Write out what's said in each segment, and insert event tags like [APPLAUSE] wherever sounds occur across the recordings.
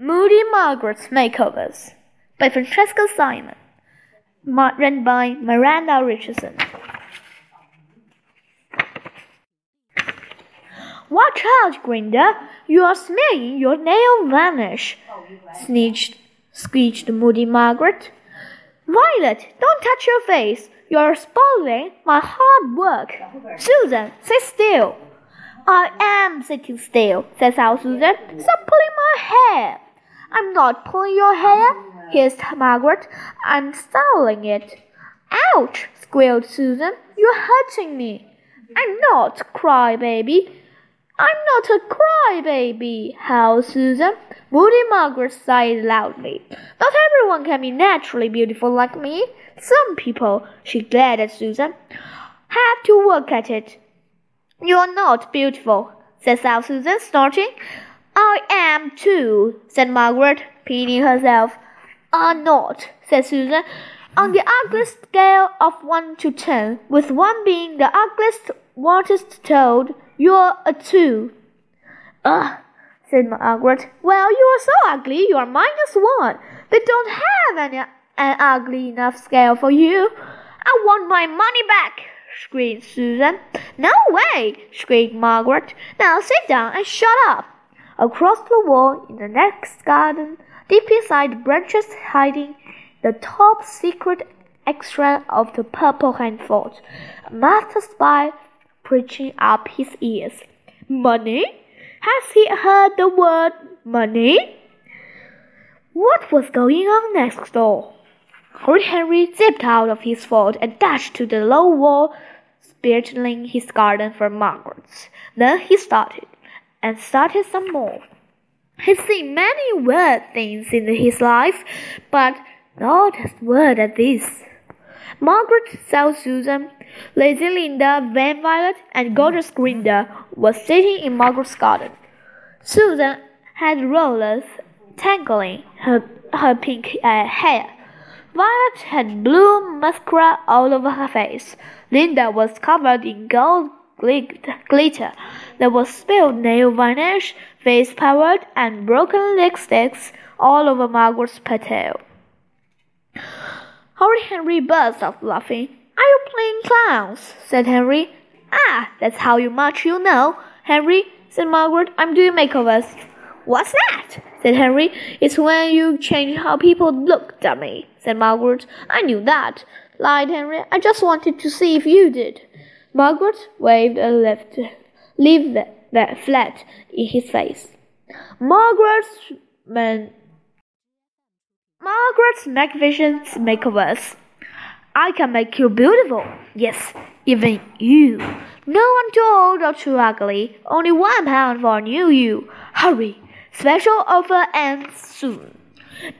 Moody Margaret's Makeovers by Francesca Simon. Read by Miranda Richardson. Watch out, Gurinder! You are smearing your nail varnish, sneezed, squeaked Moody Margaret. Violet, don't touch your face. You're spoiling my hard work. Susan, sit still. I am sitting still, says our Susan. Stop pulling my hair. I'm not pulling your hair, hissed Margaret. I'm styling it. Ouch, squealed Susan. You're hurting me. I'm not, cry baby. I'm not a crybaby, howled Susan. Moody Margaret sighed loudly. Not everyone can be naturally beautiful like me. Some people, she glared at Susan, have to work at it. You're not beautiful, said Sour Susan, snorting. I am too, said Margaret, pinning herself. I'm not, said Susan. On the ugliest scale of one to ten, with one being the ugliest, worst toad, you're a two. Ugh, said Margaret. Well, you are so ugly, you are minus one. They don't have any, an ugly enough scale for you. I want my money back, screamed Susan. No way, screamed Margaret. Now sit down and shut up. Across the wall in the next garden, deep inside branches hiding the top secret extra of the purple hand fort, a master spy preaching up his ears. Money? Has he heard the word money? What was going on next door? Old Henry zipped out of his fort and dashed to the low wall, spiritualing his garden for Margaret's. Then he started, and started some more. He'd seen many weird things in his life, but not as weird as this. Margaret, Sour Susan, Lazy Linda, Vain Violet, and gorgeous Gurinder were sitting in Margaret's garden. Susan had rollers tangling her, her pink uh, hair. Violet had blue mascara all over her face. Linda was covered in gold glitter. There was spilled nail varnish, face powder, and broken lipsticks all over Margaret's petal. [GASPS] Holy Henry burst out laughing. Are you playing clowns? said Henry. Ah, that's how you much you know. Henry, said Margaret, I'm doing makeovers. What's that? said Henry. It's when you change how people look, dummy, said Margaret. I knew that, lied Henry. I just wanted to see if you did. Margaret waved a left leave that flat in his face. Margaret's man Margaret's magnificent makeovers. I can make you beautiful. Yes, even you. No one too old or too ugly. Only one pound for a new you. Hurry. Special offer ends soon.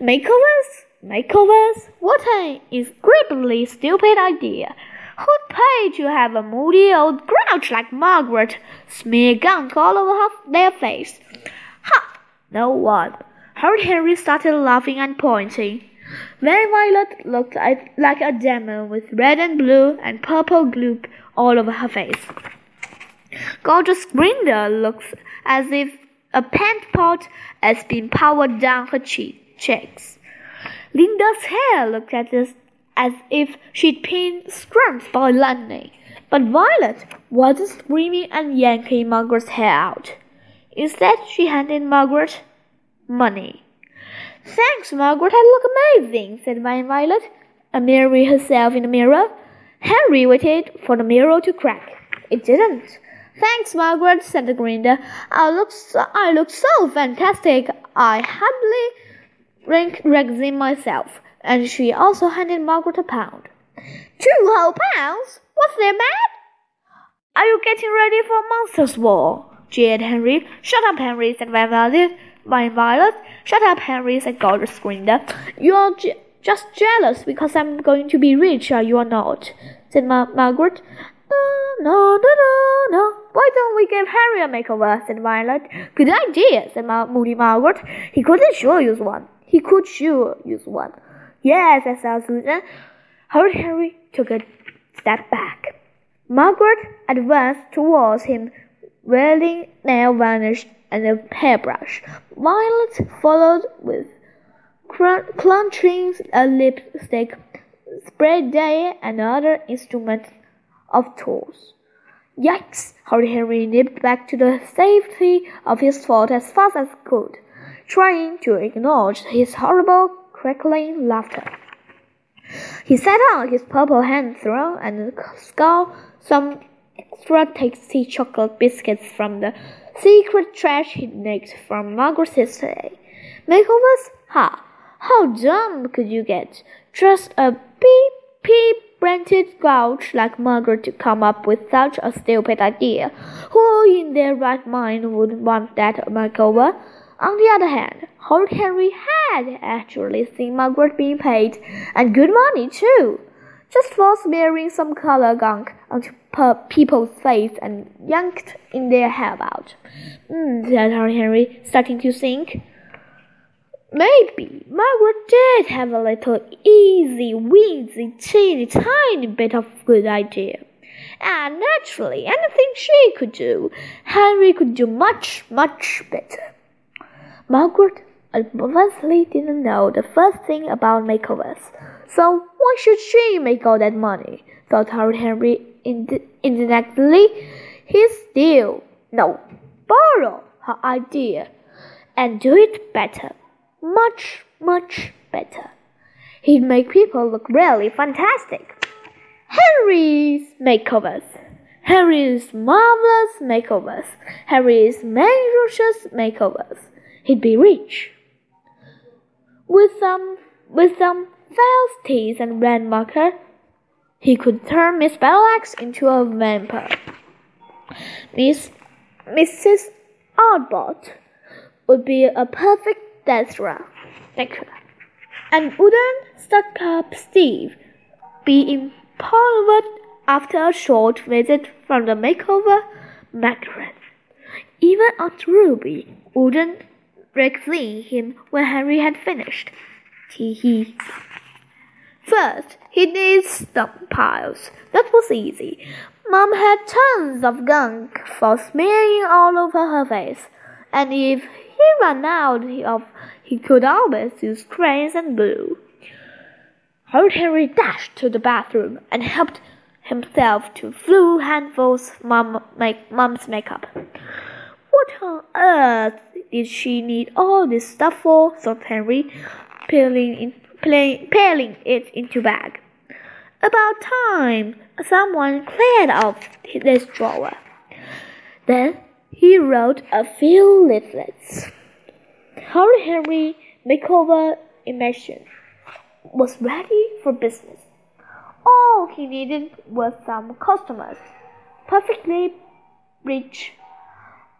Makeovers? Makeovers? What an incredibly stupid idea. Pay to have a moody old grouch like Margaret smear gunk all over her, their face? Ha! No one. Her Henry started laughing and pointing. Very Violet looked like a demon with red and blue and purple glue all over her face. Gorgeous Gurinder looks as if a paint pot has been powered down her cheeks. Linda's hair looked at us as if she'd been struck by lightning. But Violet wasn't screaming and yanking Margaret's hair out. Instead, she handed Margaret money. Thanks, Margaret, I look amazing, said Violet, admiring herself in the mirror. Henry waited for the mirror to crack. It didn't. Thanks, Margaret, said the Gurinder. I look so, I look so fantastic. I hardly rank myself. And she also handed Margaret a pound. Two whole pounds? What's the matter? Are you getting ready for Monsters' Ball? jeered Henry. Shut up, Henry, said Violet. My Violet. Shut up, Henry, said Gorgeous Gurinder. You're just jealous because I'm going to be rich, are you not? said Ma Margaret. No, no, no, no, no. Why don't we give Harry a makeover? said Violet. Good idea, said Ma Moody Margaret. He couldn't sure use one. He could sure use one. Yes, I said Susan. Her Harry took a step back. Margaret advanced towards him, wearing nail varnish and a hairbrush. Violet followed with clutching a lipstick, spray day, and other instruments of tools. Yikes! Horrid Henry nipped back to the safety of his fort as fast as could, trying to ignore his horrible crackling laughter. He set out his purple hand throne and scored some extra tasty chocolate biscuits from the secret trash he'd nicked from Margaret's. Makeovers? Ha! How dumb could you get? Just a beep beep branded grouch like Margaret to come up with such a stupid idea. Who in their right mind would want that makeover? On the other hand, Horrid Henry had actually seen Margaret being paid, and good money too, just for smearing some color gunk onto people's face and yanked in their hair about. Mm, said Horrid Henry, starting to think. Maybe Margaret did have a little easy, weasy, teeny tiny bit of good idea. And naturally, anything she could do, Henry could do much, much better. Margaret obviously didn't know the first thing about makeovers, so why should she make all that money? thought Horrid Henry indignantly. He steal, no, borrow her idea and do it better much, much better. He'd make people look really fantastic. Henry's makeovers. Harry's marvelous makeovers. Harry's malicious makeovers. He'd be rich. With some, with some false teeth and red marker, he could turn Miss Battleaxe into a vampire. Miss, Mrs. Oddbod would be a perfect. Thank you. And wouldn't stuck up Steve be empowered after a short visit from the makeover Margaret? Even Aunt Ruby wouldn't see him when Henry had finished. Tee hee. First, he needs stump piles. That was easy. Mom had tons of gunk for smearing all over her face, and if he ran out of he could always use crayons and glue. Old Henry dashed to the bathroom and helped himself to few handfuls mom make, mom's makeup. What on earth did she need all this stuff for? thought Henry, peeling, in, peeling it into bag. About time someone cleared off this drawer. Then he wrote a few leaflets. Horrid Henry Makeover Immersion was ready for business. All he needed was some customers. Perfectly rich,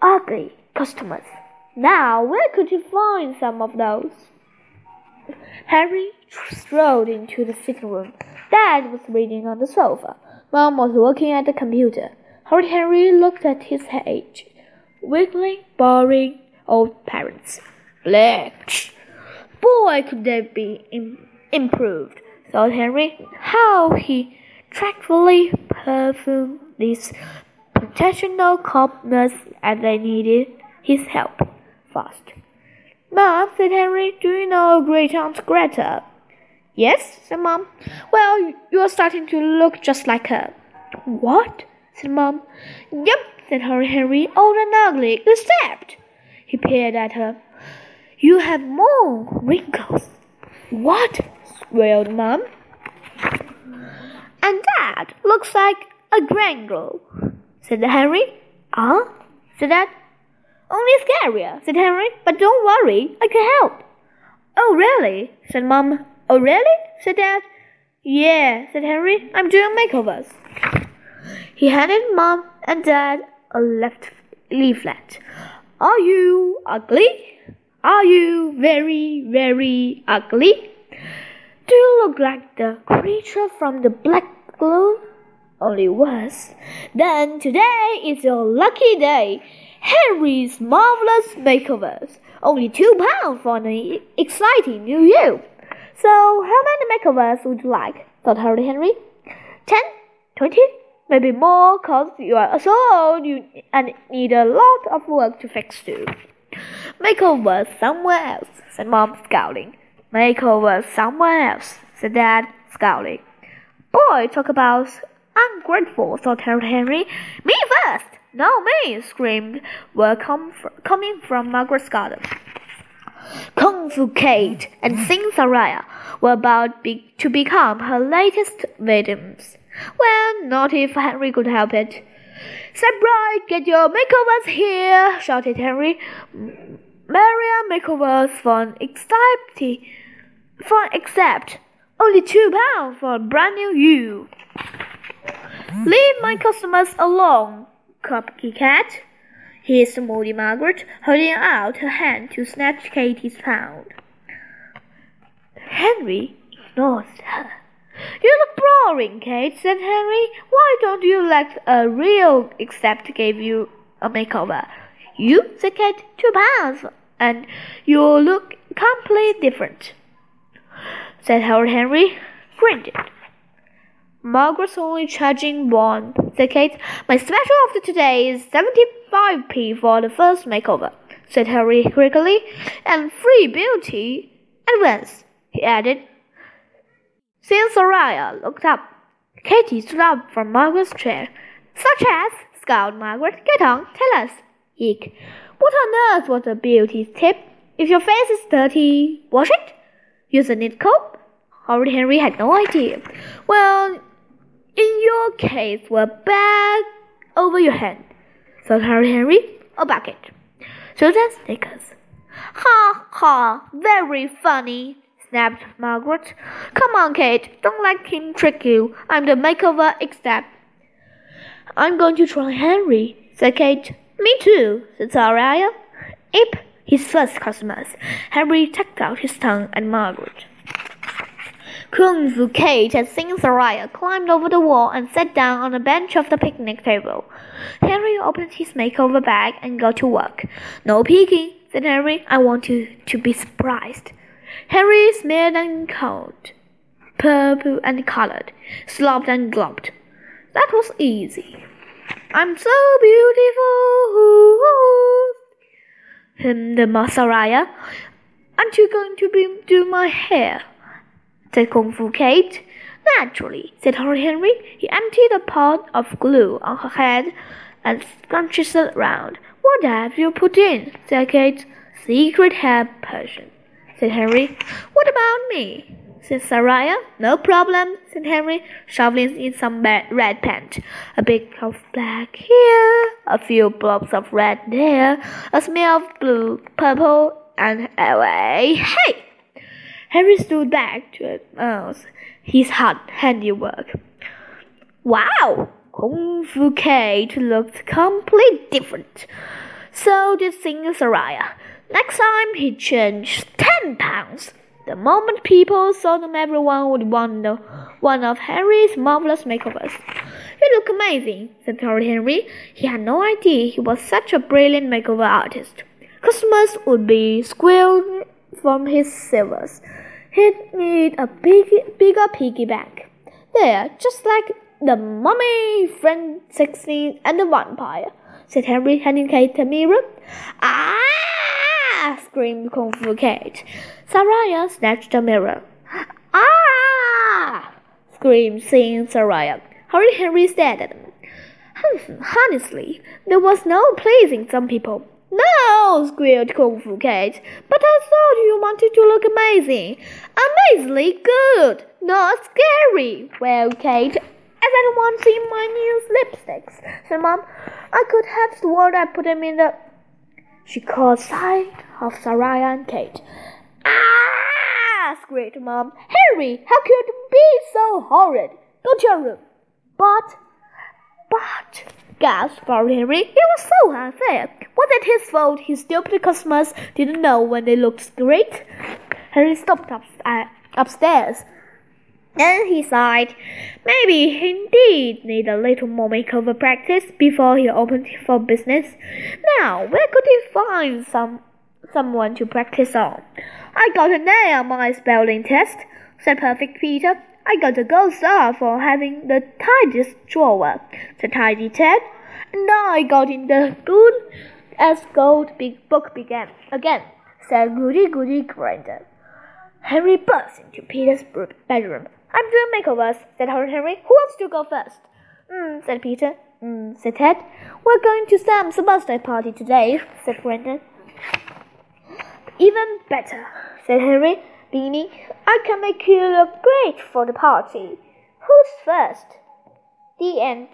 ugly customers. Now, where could he find some of those? Harry strolled into the sitting room. Dad was reading on the sofa. Mom was working at the computer. Horrid Henry looked at his age. Wiggling, boring old parents. Blech! Boy, could they be Im improved, thought Henry. How he tactfully perfumed these professional cobblers as they needed his help fast. Mom, said Henry, do you know great Aunt Greta? Yes, said Mom. Well, you're starting to look just like her. What? said Mom. Yep, said Henry, old and ugly, except. He peered at her. You have more wrinkles. What? wailed Mum. And that looks like a grangle, said Henry. Ah? Huh? said Dad. Only scarier, said Henry. But don't worry, I can help. Oh, really? said Mum. Oh, really? said Dad. Yeah, said Henry. I'm doing makeovers. He handed Mum and Dad a left leaflet. Are you ugly? Are you very, very ugly? Do you look like the creature from the Black Lagoon? Only worse. Then today is your lucky day. Henry's marvelous makeovers. Only two pounds for an exciting new you. So, how many makeovers would you like? thought Horrid Henry. Ten? Twenty? Maybe more, cause you are so old you and need a lot of work to fix too. Makeover somewhere else, said Mom, scowling. Makeover somewhere else, said Dad, scowling. Boy, talk about ungrateful, thought Henry. Me first! No, me! screamed were com coming from Margaret's garden. Kung Fu Kate and Sing Soraya were about be to become her latest victims. Well, not if Henry could help it. Step get your makeovers here, shouted Henry. Maria makeovers for except, for except only two pounds for a brand new you. Leave my customers alone, Copy Cat. Hissed Moody Margaret, holding out her hand to snatch Katie's pound. Henry ignored her. You look boring, Kate, said Henry. Why don't you let a real except give you a makeover? You, said Kate, two pounds, and you'll look completely different, said Horrid Henry, grinned. Margaret's only charging one, said Kate. My special offer today is 75p for the first makeover, said Harry quickly, and free beauty advance, he added. Since Soraya looked up, Katy stood up from Margaret's chair. Such as, scowled Margaret. Get on, tell us. Eek. What on earth was a beauty tip? If your face is dirty, wash it. Use a knit coat. Horrid Henry had no idea. Well, in your case, a bag over your head. thought Harry Henry. A bucket. Susan Snickers. Ha ha, very funny snapped Margaret. Come on, Kate, don't let him trick you. I'm the makeover expert. I'm going to try Henry, said Kate. Me too, said Soraya. Ip, his first customers. Henry tucked out his tongue at Margaret. Kung Fu Kate and Sing Soraya climbed over the wall and sat down on a bench of the picnic table. Henry opened his makeover bag and got to work. No peeking, said Henry. I want you to be surprised. Harry smeared and cold, purple and colored, slopped and glopped. That was easy. I'm so beautiful, hymned the Masaraya. Aren't you going to do my hair? Said Kung Fu Kate. Naturally, said Harry Henry. He emptied a pot of glue on her head and scrunched it round. What have you put in? said Kate. Secret hair potion said Henry. What about me? said Soraya. No problem, said Henry, shoveling in some red paint. A bit of black here, a few blobs of red there, a smear of blue, purple, and away. Hey! Henry stood back to admire his hard handiwork. Wow! Kung Fu Kate looked completely different. So did Singer Soraya. Next time he changed ten pounds. The moment people saw them, everyone would wonder one of Harry's marvelous makeovers. You look amazing, said Lord Henry. He had no idea he was such a brilliant makeover artist. Customers would be squealed from his silvers. He'd need a big, bigger piggy bank. There, just like the mummy, friend sixteen, and the vampire, said Henry, handing Kate a mirror. Ah! screamed Kung Fu Kate. Soraya snatched the mirror. Ah! screamed Sing Soraya. Horrid Henry stared at them. Honestly, there was no pleasing some people. No, squealed Kung Fu Kate. But I thought you wanted to look amazing. Amazingly good, not scary. Well, Kate, has anyone seen my new lipsticks? said Mom. I could have sworn I put them in the she caught sight of Soraya and Kate. Ah! screamed Mom. Harry, how could you be so horrid? Go to your room. But, but, gasped Harry. It was so unfair. Was it his fault his stupid customers didn't know when they looked great? Harry stopped up, uh, upstairs then he sighed. Maybe he indeed need a little more makeover practice before he opened for business. Now, where could he find some someone to practice on? I got an A on my spelling test, said Perfect Peter. I got a gold star for having the tidiest drawer, said Tidy Ted. And I got in the good as gold big book began again, said Goody Goody Gordon. Henry burst into Peter's bedroom. I'm doing makeovers, said Henry. Who wants to go first? Hmm, said Peter. Hmm, said Ted. We're going to Sam's birthday party today, said Brandon. Even better, said Henry, beaming. I can make you look great for the party. Who's first? The end.